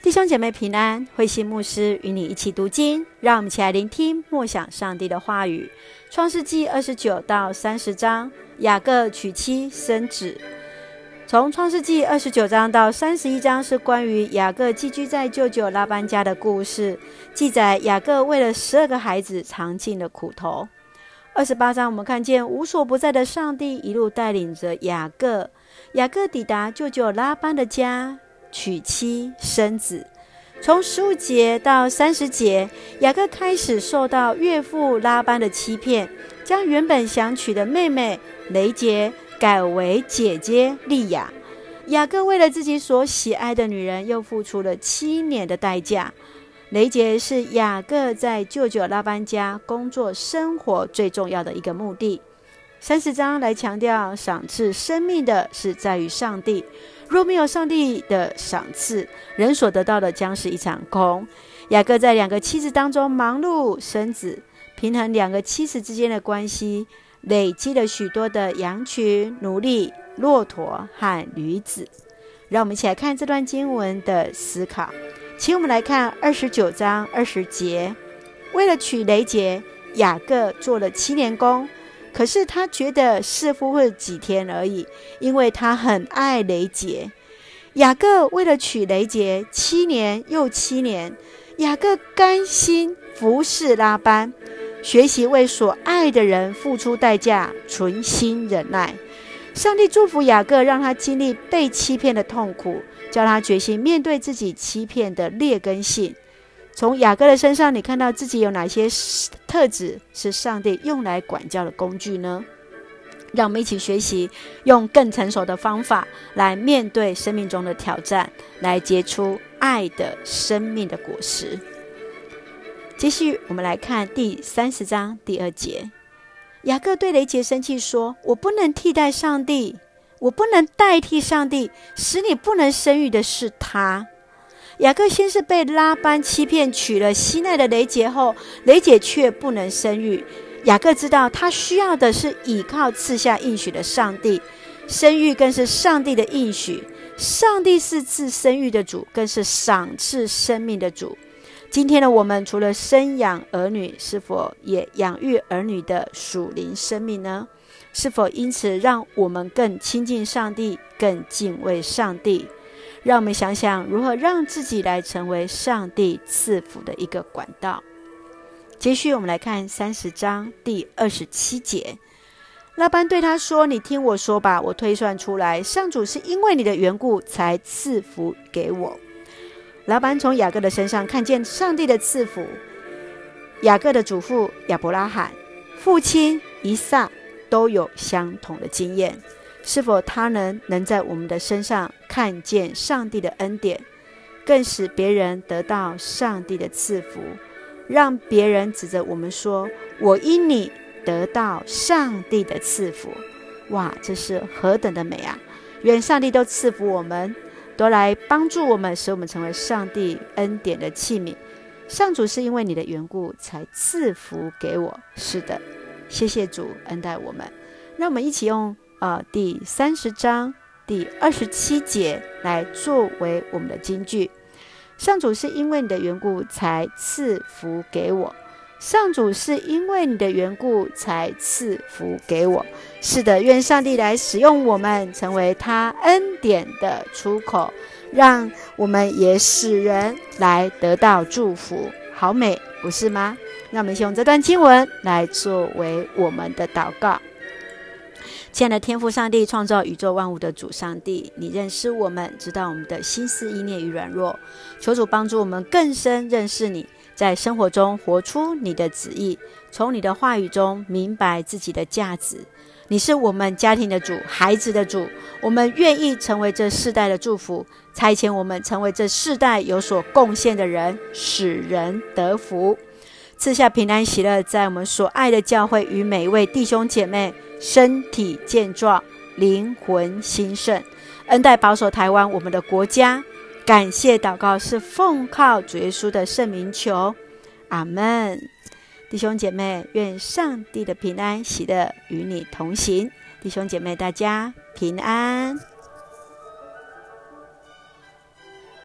弟兄姐妹平安，慧心牧师与你一起读经，让我们一起来聆听默想上帝的话语。创世纪二十九到三十章，雅各娶妻生子。从创世纪二十九章到三十一章是关于雅各寄居在舅舅拉班家的故事，记载雅各为了十二个孩子尝尽了苦头。二十八章我们看见无所不在的上帝一路带领着雅各，雅各抵达舅舅拉班的家。娶妻生子，从十五节到三十节，雅各开始受到岳父拉班的欺骗，将原本想娶的妹妹雷杰改为姐姐利亚。雅各为了自己所喜爱的女人，又付出了七年的代价。雷杰是雅各在舅舅拉班家工作生活最重要的一个目的。三十章来强调，赏赐生命的是在于上帝。若没有上帝的赏赐，人所得到的将是一场空。雅各在两个妻子当中忙碌生子，平衡两个妻子之间的关系，累积了许多的羊群、奴隶、骆驼和驴子。让我们一起来看这段经文的思考。请我们来看二十九章二十节，为了娶雷杰，雅各做了七年工。可是他觉得似乎会几天而已，因为他很爱雷杰。雅各为了娶雷杰，七年又七年，雅各甘心服侍拉班，学习为所爱的人付出代价，存心忍耐。上帝祝福雅各，让他经历被欺骗的痛苦，叫他决心面对自己欺骗的劣根性。从雅各的身上，你看到自己有哪些特质是上帝用来管教的工具呢？让我们一起学习，用更成熟的方法来面对生命中的挑战，来结出爱的生命的果实。继续，我们来看第三十章第二节。雅各对雷杰生气说：“我不能替代上帝，我不能代替上帝，使你不能生育的是他。”雅各先是被拉班欺骗，娶了西奈的雷杰后，雷杰却不能生育。雅各知道他需要的是倚靠赐下应许的上帝，生育更是上帝的应许。上帝是赐生育的主，更是赏赐生命的主。今天的我们，除了生养儿女，是否也养育儿女的属灵生命呢？是否因此让我们更亲近上帝，更敬畏上帝？让我们想想如何让自己来成为上帝赐福的一个管道。接续，我们来看三十章第二十七节。拉班对他说：“你听我说吧，我推算出来，上主是因为你的缘故才赐福给我。”拉班从雅各的身上看见上帝的赐福。雅各的祖父亚伯拉罕、父亲以撒都有相同的经验。是否他能能在我们的身上看见上帝的恩典，更使别人得到上帝的赐福，让别人指着我们说：“我因你得到上帝的赐福。”哇，这是何等的美啊！愿上帝都赐福我们，都来帮助我们，使我们成为上帝恩典的器皿。上主是因为你的缘故才赐福给我。是的，谢谢主恩待我们。让我们一起用。呃，第三十章第二十七节来作为我们的金句。上主是因为你的缘故才赐福给我。上主是因为你的缘故才赐福给我。是的，愿上帝来使用我们，成为他恩典的出口，让我们也使人来得到祝福。好美，不是吗？那我们先用这段经文来作为我们的祷告。亲爱的天父上帝，创造宇宙万物的主上帝，你认识我们，知道我们的心思意念与软弱。求主帮助我们更深认识你，在生活中活出你的旨意，从你的话语中明白自己的价值。你是我们家庭的主，孩子的主，我们愿意成为这世代的祝福，差遣我们成为这世代有所贡献的人，使人得福。赐下平安喜乐，在我们所爱的教会与每一位弟兄姐妹。身体健壮，灵魂兴盛，恩待保守台湾我们的国家。感谢祷告是奉靠主耶稣的圣名求，阿门。弟兄姐妹，愿上帝的平安喜乐与你同行。弟兄姐妹，大家平安。